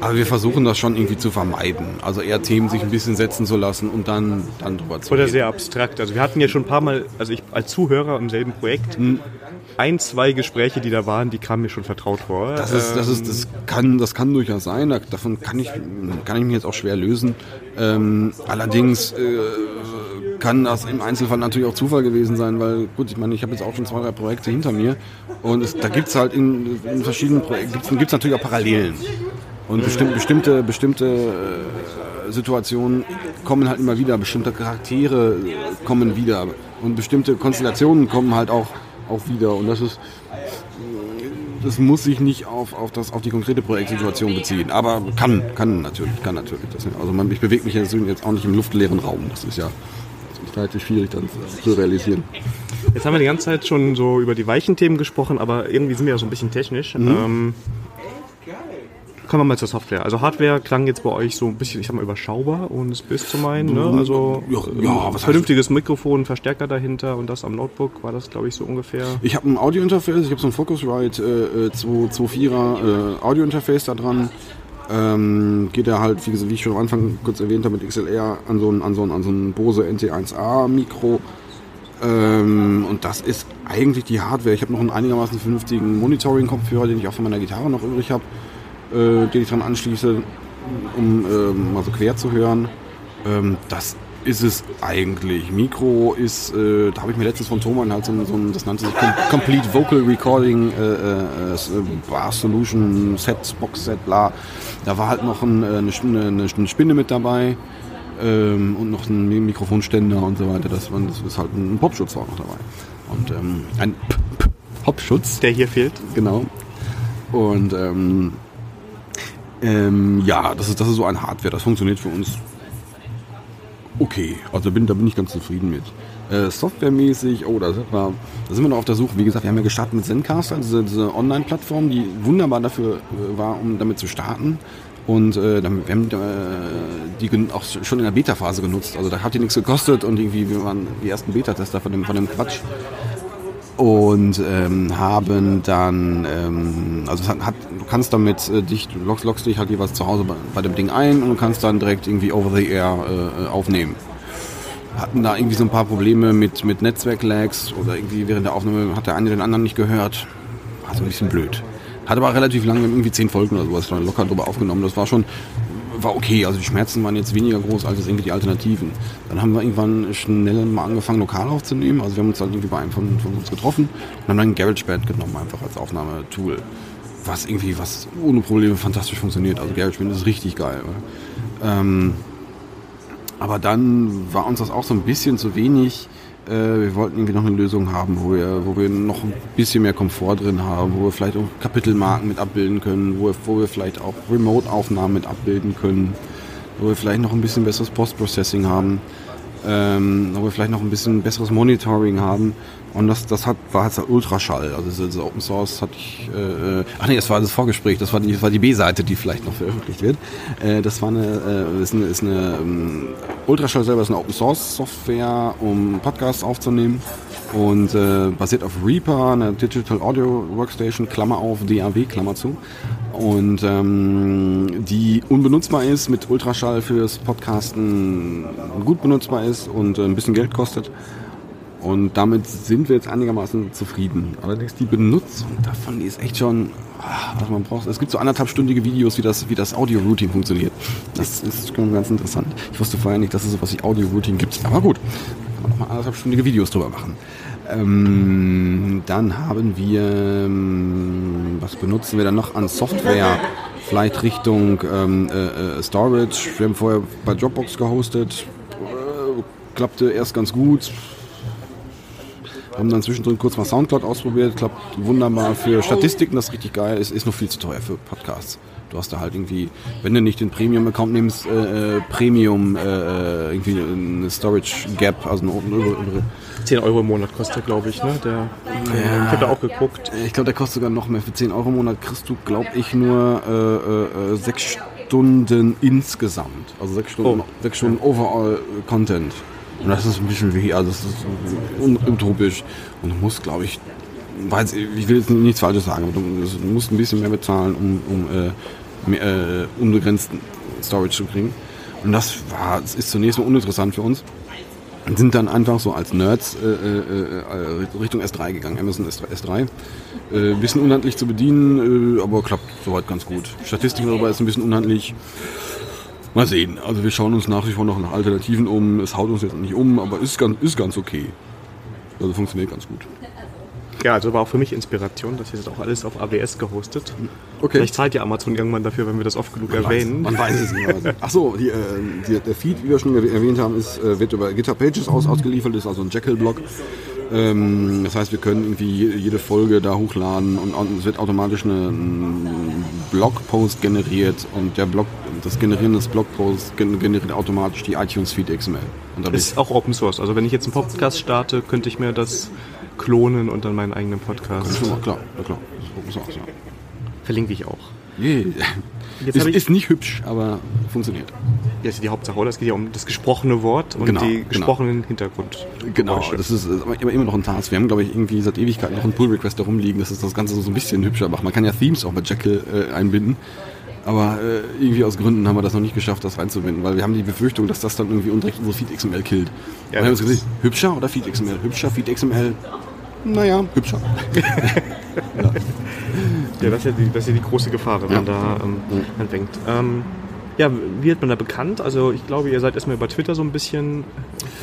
Aber wir versuchen das schon irgendwie zu vermeiden. Also eher Themen sich ein bisschen setzen zu lassen und dann, dann drüber zu reden. Oder sehr abstrakt. Also wir hatten ja schon ein paar Mal, also ich als Zuhörer im selben Projekt, hm. ein, zwei Gespräche, die da waren, die kamen mir schon vertraut vor. Das ist, das ist, das kann, das kann durchaus sein. Davon kann ich, kann ich mich jetzt auch schwer lösen. Ähm, allerdings äh, kann das im Einzelfall natürlich auch Zufall gewesen sein, weil gut, ich meine, ich habe jetzt auch schon zwei, drei Projekte hinter mir und es, da gibt es halt in, in verschiedenen Projekten, gibt es natürlich auch Parallelen. Und bestimmt, bestimmte, bestimmte äh, Situationen kommen halt immer wieder, bestimmte Charaktere kommen wieder und bestimmte Konstellationen kommen halt auch, auch wieder. Und das ist, das muss sich nicht auf, auf, das, auf die konkrete Projektsituation beziehen. Aber kann, kann natürlich, kann natürlich. Das, also man, ich bewege mich jetzt auch nicht im luftleeren Raum. Das ist ja relativ schwierig dann zu realisieren. Jetzt haben wir die ganze Zeit schon so über die weichen Themen gesprochen, aber irgendwie sind wir ja so ein bisschen technisch. Mhm. Ähm, Kommen wir mal zur Software. Also Hardware klang jetzt bei euch so ein bisschen, ich sag mal, überschaubar, ohne es böse zu meinen. Ne? Also ja, ja, was vernünftiges Mikrofon, Verstärker dahinter und das am Notebook war das, glaube ich, so ungefähr. Ich habe ein Audio-Interface, ich habe so ein Focusrite äh, 2.4er äh, Audio-Interface da dran. Ähm, geht er halt, wie, wie, ich schon am Anfang kurz erwähnt habe, mit XLR an so ein, an so ein, an so ein Bose NT1A Mikro. Ähm, und das ist eigentlich die Hardware. Ich habe noch einen einigermaßen vernünftigen Monitoring-Kopfhörer, den ich auch von meiner Gitarre noch übrig habe äh, den ich dran anschließe, um äh, mal so quer zu hören. Ähm, das ist es eigentlich. Mikro ist, äh, da habe ich mir letztens von Thomann halt so, so ein, das nannte sich Com Complete Vocal Recording äh, äh, äh, Bar Solution Set, Box Set, bla. Da war halt noch ein, äh, eine, eine, eine Spinne mit dabei ähm, und noch ein Mikrofonständer und so weiter. Das, das ist halt ein Popschutz auch noch dabei. Und ähm, ein Popschutz. Der hier fehlt. Genau. Und ähm, ähm, ja, das ist, das ist so ein Hardware, das funktioniert für uns okay. Also bin, da bin ich ganz zufrieden mit. Äh, softwaremäßig, oh, da sind, wir, da sind wir noch auf der Suche. Wie gesagt, wir haben ja gestartet mit Zencaster, diese, diese Online-Plattform, die wunderbar dafür äh, war, um damit zu starten. Und äh, wir haben äh, die auch schon in der Beta-Phase genutzt. Also da hat die nichts gekostet und irgendwie wir waren die ersten Beta-Tester von dem, von dem Quatsch. Und ähm, haben dann, ähm, also hat, du kannst damit äh, dich, du loggst, loggst dich halt jeweils zu Hause bei, bei, dem Ding ein und du kannst dann direkt irgendwie over the air äh, aufnehmen. Hatten da irgendwie so ein paar Probleme mit, mit Netzwerk-Lags oder irgendwie während der Aufnahme hat der eine den anderen nicht gehört. War so ein bisschen blöd. Hat aber relativ lange, irgendwie zehn Folgen oder sowas, locker drüber aufgenommen. Das war schon, war okay. Also die Schmerzen waren jetzt weniger groß als irgendwie die Alternativen. Dann haben wir irgendwann schnell mal angefangen, lokal aufzunehmen. Also wir haben uns dann irgendwie bei einem von, von uns getroffen und haben dann GarageBand genommen, einfach als Aufnahmetool. Was irgendwie, was ohne Probleme fantastisch funktioniert. Also GarageBand ist richtig geil. Ähm, aber dann war uns das auch so ein bisschen zu wenig äh, wir wollten irgendwie noch eine Lösung haben, wo wir, wo wir noch ein bisschen mehr Komfort drin haben, wo wir vielleicht auch Kapitelmarken mit abbilden können, wo wo wir vielleicht auch Remote-Aufnahmen mit abbilden können, wo wir vielleicht noch ein bisschen besseres Post-Processing haben, ähm, wo wir vielleicht noch ein bisschen besseres Monitoring haben. Und das, das hat, war halt Ultraschall. Also das, Open Source hatte ich. Äh, ach nee, das war das Vorgespräch. Das war die, die B-Seite, die vielleicht noch veröffentlicht wird. Äh, das war eine, äh, ist eine, ist eine ähm, Ultraschall selber ist eine Open Source Software, um Podcasts aufzunehmen und äh, basiert auf Reaper, eine Digital Audio Workstation, Klammer auf DAW, Klammer zu. Und ähm, die unbenutzbar ist, mit Ultraschall fürs Podcasten gut benutzbar ist und äh, ein bisschen Geld kostet. Und damit sind wir jetzt einigermaßen zufrieden. Allerdings die Benutzung davon, die ist echt schon, ah, was man braucht. Es gibt so anderthalbstündige Videos, wie das, wie das Audio-Routing funktioniert. Das ist schon ganz interessant. Ich wusste vorher nicht, dass es sowas wie Audio-Routing gibt. Aber gut, kann man nochmal anderthalbstündige Videos drüber machen. Ähm, dann haben wir, ähm, was benutzen wir dann noch an Software? Vielleicht Richtung ähm, äh, äh Storage. Wir haben vorher bei Dropbox gehostet. Äh, klappte erst ganz gut haben dann zwischendrin kurz mal Soundcloud ausprobiert, klappt wunderbar für Statistiken, das ist richtig geil, ist, ist noch viel zu teuer für Podcasts. Du hast da halt irgendwie, wenn du nicht den Premium-Account nimmst, äh, äh Premium, äh, äh, irgendwie eine Storage Gap, also eine, 10 Euro im Monat kostet, glaube ich, ne? Der, ja, ich habe da auch geguckt. Ich glaube, der kostet sogar noch mehr. Für 10 Euro im Monat kriegst du, glaube ich, nur äh, äh, 6 Stunden insgesamt. Also 6 Stunden, oh. 6 Stunden Overall Content. Und das ist ein bisschen wie, also das ist utopisch. Und du musst, glaube ich, weiß, ich will jetzt nichts Falsches sagen, du, musst ein bisschen mehr bezahlen, um, um äh, mehr, äh, unbegrenzten Storage zu kriegen. Und das war, das ist zunächst mal uninteressant für uns. Und sind dann einfach so als Nerds äh, äh, äh Richtung S3 gegangen, Amazon S3. Äh, bisschen unhandlich zu bedienen, aber klappt soweit ganz gut. Statistik darüber ist ein bisschen unhandlich. Mal sehen. Also wir schauen uns nach wie vor noch nach Alternativen um. Es haut uns jetzt nicht um, aber ist ganz, ist ganz okay. Also funktioniert ganz gut. Ja, also war auch für mich Inspiration. Das ist auch alles auf AWS gehostet. Okay. Vielleicht zahlt ja Amazon irgendwann dafür, wenn wir das oft genug man erwähnen. Weiß, man weiß es nicht. Achso, die, äh, die, der Feed, wie wir schon erwähnt haben, ist, äh, wird über GitHub Pages aus, ausgeliefert. Das ist also ein Jekyll-Blog. Ähm, das heißt, wir können irgendwie jede Folge da hochladen und, und es wird automatisch eine, ein Blogpost generiert und der Blog, das Generieren des Blogposts generiert automatisch die iTunes-Feed XML. Und ist auch Open Source. Also wenn ich jetzt einen Podcast starte, könnte ich mir das klonen und dann meinen eigenen Podcast. Ja, klar, ja, klar. Open Source, ja. Verlinke ich auch. Yeah. Jetzt ist, ist nicht hübsch, aber funktioniert. Ja, ist die Hauptsache, oder? Es geht ja um das gesprochene Wort und genau, die genau. gesprochenen genau. Hintergrund. Genau, das ist immer, immer noch ein Task. Wir haben, glaube ich, irgendwie seit Ewigkeiten noch einen Pull-Request da rumliegen, dass es das Ganze so ein bisschen hübscher macht. Man kann ja Themes auch bei Jekyll äh, einbinden. Aber äh, irgendwie aus Gründen haben wir das noch nicht geschafft, das reinzubinden, weil wir haben die Befürchtung, dass das dann irgendwie unrecht unsere Feed XML killt. Ja, und haben uns gesagt, hübscher oder Feed XML? Hübscher, Feed XML, naja, hübscher. ja. ja, das ist ja die, das ist ja die große Gefahr, wenn ja. man da ähm, anfängt. Ähm, ja, wie wird man da bekannt? Also ich glaube, ihr seid erstmal über Twitter so ein bisschen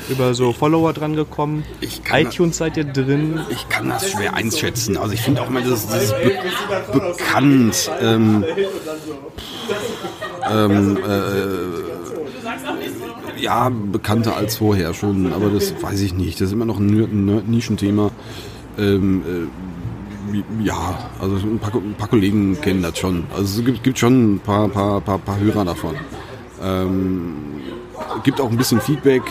über so Follower dran gekommen. iTunes seid ihr drin. Ich kann das schwer einschätzen. Also ich finde auch mal das, das be bekannt. Ähm, ähm, äh, ja, bekannter als vorher schon, aber das weiß ich nicht. Das ist immer noch ein Nischenthema. Ähm, äh, ja, also ein paar, ein paar, Kollegen kennen das schon. Also es gibt, gibt schon ein paar, paar, paar, paar Hörer davon. Ähm, gibt auch ein bisschen Feedback.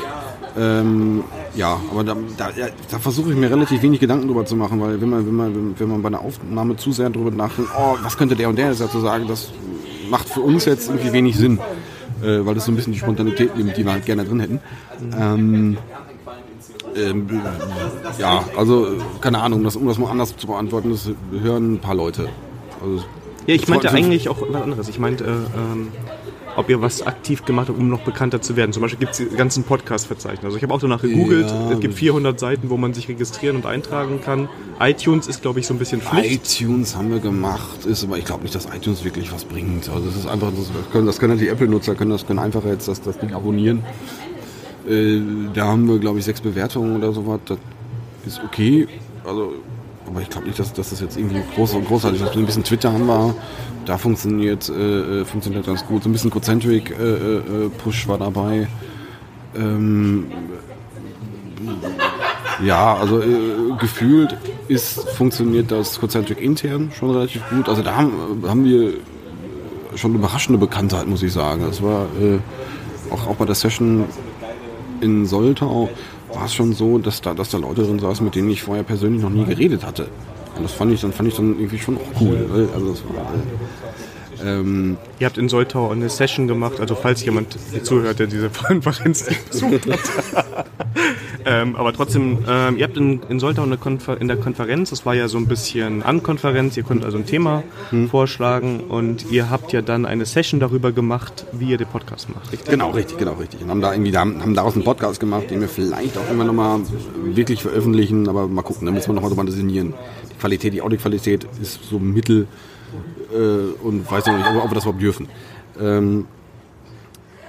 Ähm, ja, aber da, da, da versuche ich mir relativ wenig Gedanken drüber zu machen, weil wenn man, wenn man, wenn man bei einer Aufnahme zu sehr drüber nachdenkt, oh, was könnte der und der dazu sagen, das macht für uns jetzt irgendwie wenig Sinn, äh, weil das so ein bisschen die Spontanität nimmt, die wir halt gerne drin hätten. Ähm, ähm, ja, also keine Ahnung, das, um das mal anders zu beantworten, das hören ein paar Leute. Also, ja, ich meinte eigentlich auch was anderes. Ich meinte, äh, ähm, ob ihr was aktiv gemacht habt, um noch bekannter zu werden. Zum Beispiel gibt es die ganzen Podcast-Verzeichnis. Also ich habe auch danach gegoogelt. Ja, es gibt 400 Seiten, wo man sich registrieren und eintragen kann. iTunes ist, glaube ich, so ein bisschen Pflicht. iTunes haben wir gemacht, ist aber ich glaube nicht, dass iTunes wirklich was bringt. Also das ist einfach, das können, das können die Apple-Nutzer können das können einfach jetzt das, das Ding abonnieren. Äh, da haben wir, glaube ich, sechs Bewertungen oder sowas. Das ist okay. Also aber ich glaube nicht, dass, dass das jetzt irgendwie groß, großartig ist. Ein bisschen Twitter haben wir, da funktioniert, äh, äh funktioniert ganz gut. So ein bisschen Concentric äh, äh, Push war dabei. Ähm, ja, also äh, gefühlt ist, funktioniert das Concentric intern schon relativ gut. Also da haben, haben wir schon überraschende Bekanntheit, muss ich sagen. Das war äh, auch, auch bei der Session in Soltau war es schon so, dass da, dass da Leute drin saßen, mit denen ich vorher persönlich noch nie geredet hatte. Und das fand ich dann, fand ich dann irgendwie schon auch cool. Ne? Also das war, ähm, Ihr habt in Soltau eine Session gemacht, also falls jemand zuhört, der diese Konferenz besucht hat. Ähm, aber trotzdem, ähm, ihr habt in, in Soltau eine Konfer in der Konferenz, das war ja so ein bisschen An-Konferenz, ihr konntet also ein Thema hm. vorschlagen und ihr habt ja dann eine Session darüber gemacht, wie ihr den Podcast macht, richtig? Genau, richtig, genau, richtig. Und haben da irgendwie, haben, daraus einen Podcast gemacht, den wir vielleicht auch immer nochmal wirklich veröffentlichen, aber mal gucken, da müssen wir nochmal drüber designieren. Die Qualität, die Audioqualität ist so mittel äh, und weiß noch nicht, ob, ob wir das überhaupt dürfen. Ähm,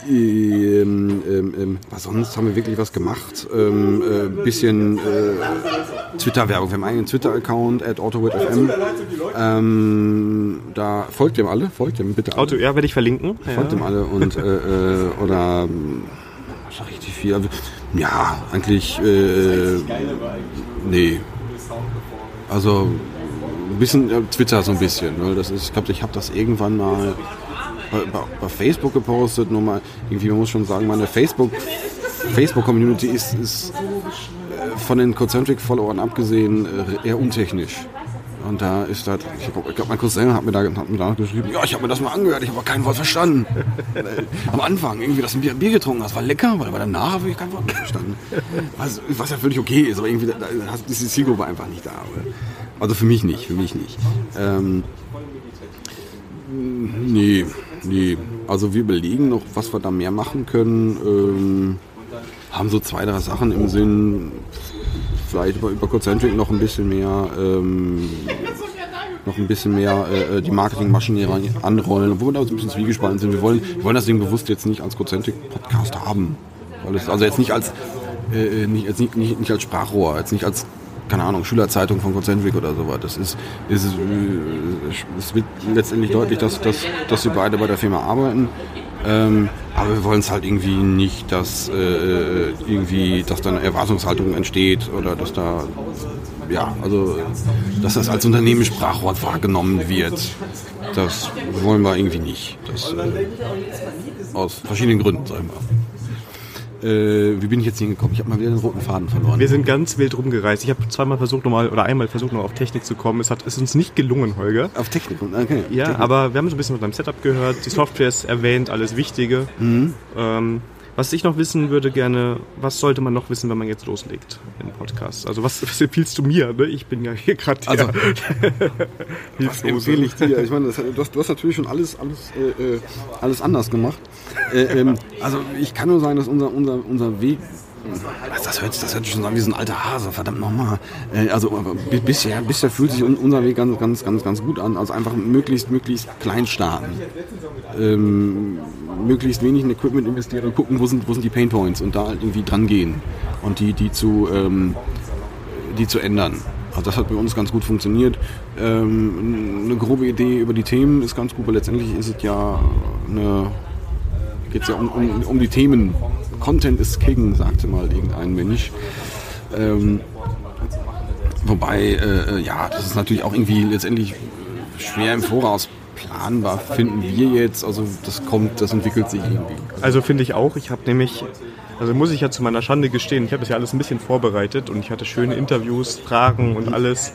ähm, ähm, ähm, was sonst haben wir wirklich was gemacht. Ähm, äh, bisschen äh, Twitter-Werbung. Wir haben einen Twitter-Account at AutoWitFM. Ähm, da folgt dem alle, folgt dem bitte alle. Auto, ja, werde ich verlinken. Folgt ja. dem alle und äh, äh oder richtig viel. Ja, eigentlich äh, nee. Also ein bisschen äh, Twitter so ein bisschen. Ne? Das ist, ich glaube, ich habe das irgendwann mal bei, Facebook gepostet. Nur mal, irgendwie, man muss schon sagen, meine Facebook, Facebook-Community ist, ist äh, von den Concentric-Followern abgesehen äh, eher untechnisch. Und da ist das, ich glaube, glaub, mein Cousin hat mir, da, hat mir da geschrieben, ja, ich habe mir das mal angehört, ich habe kein Wort verstanden. Am Anfang irgendwie, dass du ein Bier, Bier getrunken hast, war lecker, aber danach habe ich kein Wort verstanden. Was, was ja völlig okay ist, aber irgendwie da, da, ist die Zielgruppe einfach nicht da. Also für mich nicht, für mich nicht. Ähm, nee, nee. Also wir überlegen noch, was wir da mehr machen können. Ähm, haben so zwei, drei Sachen im Sinn. Vielleicht über, über Concentric noch ein bisschen mehr, ähm, noch ein bisschen mehr äh, die Marketingmaschine anrollen, obwohl wir da so ein bisschen zwiegespalten sind. Wir wollen, wir wollen das Ding bewusst jetzt nicht als Concentric-Podcast haben. Es, also jetzt nicht als, äh, nicht, jetzt nicht, nicht, nicht als Sprachrohr, jetzt nicht als keine Ahnung, Schülerzeitung von Concentric oder sowas. Das ist, ist es wird letztendlich deutlich, dass, dass, dass sie beide bei der Firma arbeiten. Ähm, aber wir wollen es halt irgendwie nicht, dass äh, irgendwie, dass da eine Erwartungshaltung entsteht oder dass da ja, also dass das als Unternehmenssprachwort wahrgenommen wird. Das wollen wir irgendwie nicht. Das, äh, aus verschiedenen Gründen, sagen wir. Äh, wie bin ich jetzt hingekommen? Ich habe mal wieder den roten Faden verloren. Wir sind ganz wild rumgereist. Ich habe zweimal versucht, nochmal oder einmal versucht, noch auf Technik zu kommen. Es hat ist uns nicht gelungen, Holger. Auf Technik, okay. Ja, Technik. aber wir haben so ein bisschen von deinem Setup gehört. Die Software ist erwähnt, alles Wichtige. Mhm. Ähm, was ich noch wissen würde gerne, was sollte man noch wissen, wenn man jetzt loslegt im Podcast? Also was, was empfiehlst du mir? Ne? Ich bin ja hier gerade also, Was empfehle ich dir? Ich meine, das, du, hast, du hast natürlich schon alles, alles, äh, äh alles anders gemacht. Äh, ähm, also ich kann nur sagen, dass unser, unser, unser Weg das hört, das hört sich schon an wie so ein alter Hase, verdammt nochmal. Äh, also bisher, bisher fühlt sich unser Weg ganz, ganz, ganz, ganz gut an. Also einfach möglichst, möglichst klein starten. Ähm, möglichst wenig in Equipment investieren gucken, wo sind, wo sind die Pain Points und da halt irgendwie dran gehen und die, die zu, ähm, die zu ändern. Also das hat bei uns ganz gut funktioniert. Ähm, eine grobe Idee über die Themen ist ganz gut, weil letztendlich ist es ja eine, geht ja um, um, um die Themen. Content ist King, sagte mal irgendein Mensch. Ähm, wobei, äh, ja, das ist natürlich auch irgendwie letztendlich schwer im Voraus planbar finden wir jetzt. Also das kommt, das entwickelt sich irgendwie. Also finde ich auch. Ich habe nämlich, also muss ich ja zu meiner Schande gestehen, ich habe das ja alles ein bisschen vorbereitet und ich hatte schöne Interviews, Fragen und alles.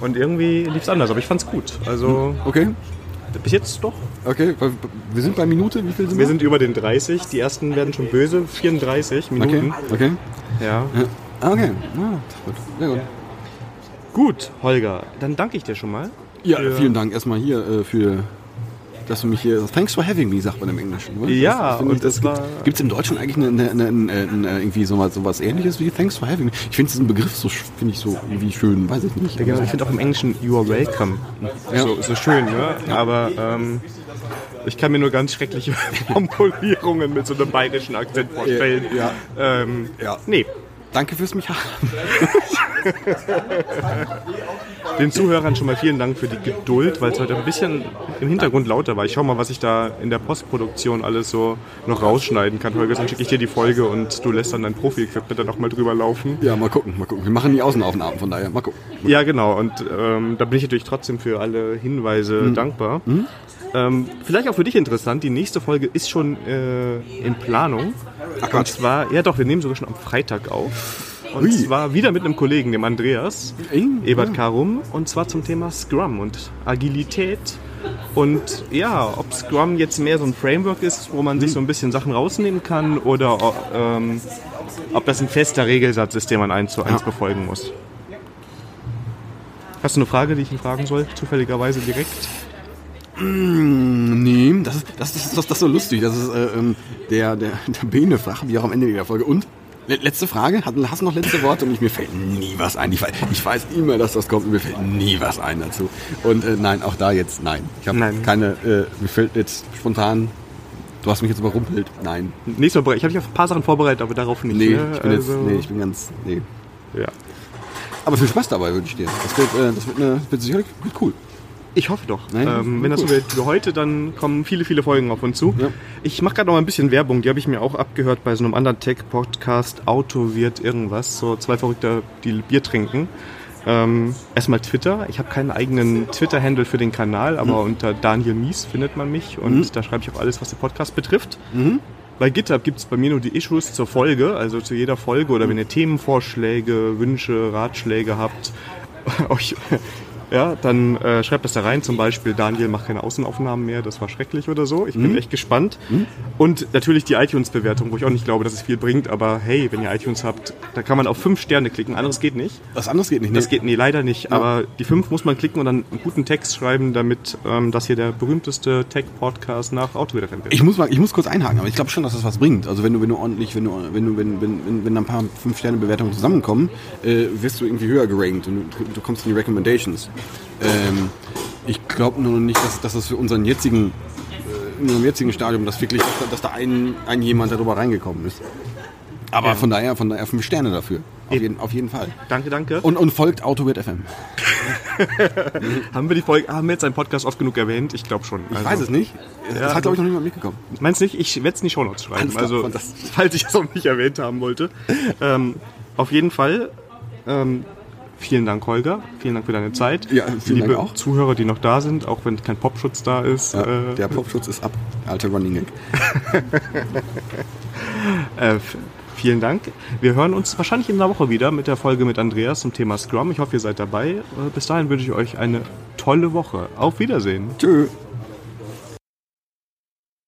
Und irgendwie lief es anders, aber ich fand es gut. Also Okay, bis jetzt doch. Okay. Wir sind bei Minute, wie viel sind wir? Wir sind über den 30, die ersten werden schon böse, 34 okay, Minuten. okay. Ja. Ja. Ah, Okay, ah, gut. Sehr gut. Gut, Holger, dann danke ich dir schon mal. Ja, vielen Dank erstmal hier äh, für, dass du mich hier. Thanks for having me, sagt man im Englischen. Oder? Ja, finde und das war- Gibt es im Deutschen eigentlich eine, eine, eine, irgendwie so was, so was ähnliches wie Thanks for having me? Ich finde diesen Begriff so, finde ich so irgendwie schön, weiß ich nicht. Ja, genau. Ich finde auch im Englischen You are welcome. Ja. So, so schön, ne? Aber ähm, ich kann mir nur ganz schreckliche Formulierungen mit so einem bayerischen Akzent vorstellen. Ja. Ähm, Ja. Nee, Danke fürs mich haben. den Zuhörern schon mal vielen Dank für die Geduld, weil es heute ein bisschen im Hintergrund lauter war. Ich schau mal, was ich da in der Postproduktion alles so noch rausschneiden kann. Holger, dann schicke ich dir die Folge und du lässt dann dein Profi-Equipment dann auch mal drüber laufen. Ja, mal gucken, mal gucken. Wir machen die Außenaufnahmen, von daher mal gucken. Ja, genau. Und ähm, da bin ich natürlich trotzdem für alle Hinweise dankbar. Ähm, vielleicht auch für dich interessant, die nächste Folge ist schon äh, in Planung. Ach Und zwar, ja doch, wir nehmen sogar schon am Freitag auf. Und Ui. zwar wieder mit einem Kollegen, dem Andreas, Ebert. Karum, und zwar zum Thema Scrum und Agilität. Und ja, ob Scrum jetzt mehr so ein Framework ist, wo man sich so ein bisschen Sachen rausnehmen kann, oder ähm, ob das ein fester Regelsatz ist, den man eins zu eins Ja. befolgen muss. Hast du eine Frage, die ich ihn fragen soll? Zufälligerweise direkt? Nee, das ist, das, ist, das, das ist so lustig. Das ist äh, ähm, der, der, der Bene fragt, wie auch am Ende der Folge. Und? Le- Letzte Frage? Hast du noch letzte Worte? Und ich, mir fällt nie was ein. Ich weiß, ich weiß immer, dass das kommt und mir fällt nie was ein dazu. Und äh, nein, auch da jetzt nein. Ich habe keine, äh, mir fällt jetzt spontan, du hast mich jetzt überrumpelt. Nein. Nächstes Mal, ich habe dich auf ein paar Sachen vorbereitet, aber darauf nicht. Nee, ne? ich bin Also, jetzt, nee, ich bin ganz, nee. ja. Aber viel Spaß dabei wünsche ich dir. Das wird, äh, das wird, eine, wird sicherlich wird cool. Ich hoffe doch. Nein, ähm, wenn das so wird wie heute, dann kommen viele, viele Folgen auf uns zu. Ja. Ich mache gerade noch mal ein bisschen Werbung. Die habe ich mir auch abgehört bei so einem anderen Tech-Podcast. Auto wird irgendwas. So zwei Verrückte, die Bier trinken. Ähm, erstmal Twitter. Ich habe keinen eigenen Twitter-Handle für den Kanal, aber unter Daniel Mies findet man mich. Und da schreibe ich auch alles, was den Podcast betrifft. Bei GitHub gibt es bei mir nur die Issues zur Folge, also zu jeder Folge. Oder wenn ihr Themenvorschläge, Wünsche, Ratschläge habt, euch, ja, dann äh, schreibt das da rein. Zum Beispiel, Daniel macht keine Außenaufnahmen mehr, das war schrecklich oder so. Ich bin echt gespannt. Und natürlich die iTunes-Bewertung, wo ich auch nicht glaube, dass es viel bringt. Aber hey, wenn ihr iTunes habt, da kann man auf fünf Sterne klicken. Anderes geht nicht. Was anderes geht nicht. Das nee. geht nee, leider nicht. Aber die fünf muss man klicken und dann einen guten Text schreiben, damit ähm, das hier der berühmteste Tech-Podcast nach Autowiederfan wird. Ich muss mal, ich muss kurz einhaken, aber ich glaube schon, dass das was bringt. Also wenn du, wenn du ordentlich, wenn du, wenn du, wenn, wenn, wenn, wenn ein paar fünf Sterne Bewertungen zusammenkommen, äh, wirst du irgendwie höher gerankt und du, du kommst in die Recommendations. Ähm, ich glaube nur noch nicht, dass, dass das für unseren jetzigen, äh, in unserem jetzigen Stadium, dass wirklich, dass, da- dass da ein, ein jemand darüber reingekommen ist. Aber von daher, von daher fünf Sterne dafür. Auf jeden, auf jeden Fall. Danke, danke. Und, und folgt AutoWert FM. haben wir die Folge, haben wir jetzt einen Podcast oft genug erwähnt? Ich glaube schon. Also, Ich weiß es nicht. Das Ja, hat, glaube ich, noch niemand mitgekommen. Meinst nicht? Ich werde es in die Shownotes schreiben. Alles klar, also, falls ich es auch nicht erwähnt haben wollte. ähm, auf jeden Fall. Ähm, vielen Dank, Holger. Vielen Dank für deine Zeit. Ja, vielen Liebe Dank auch. Zuhörer, die noch da sind, auch wenn kein Popschutz da ist. Ja, äh, der Popschutz ist ab. Alter Running Gag. Äh, vielen Dank. Wir hören uns wahrscheinlich in einer Woche wieder mit der Folge mit Andreas zum Thema Scrum. Ich hoffe, ihr seid dabei. Äh, bis dahin wünsche ich euch eine tolle Woche. Auf Wiedersehen. Tschö.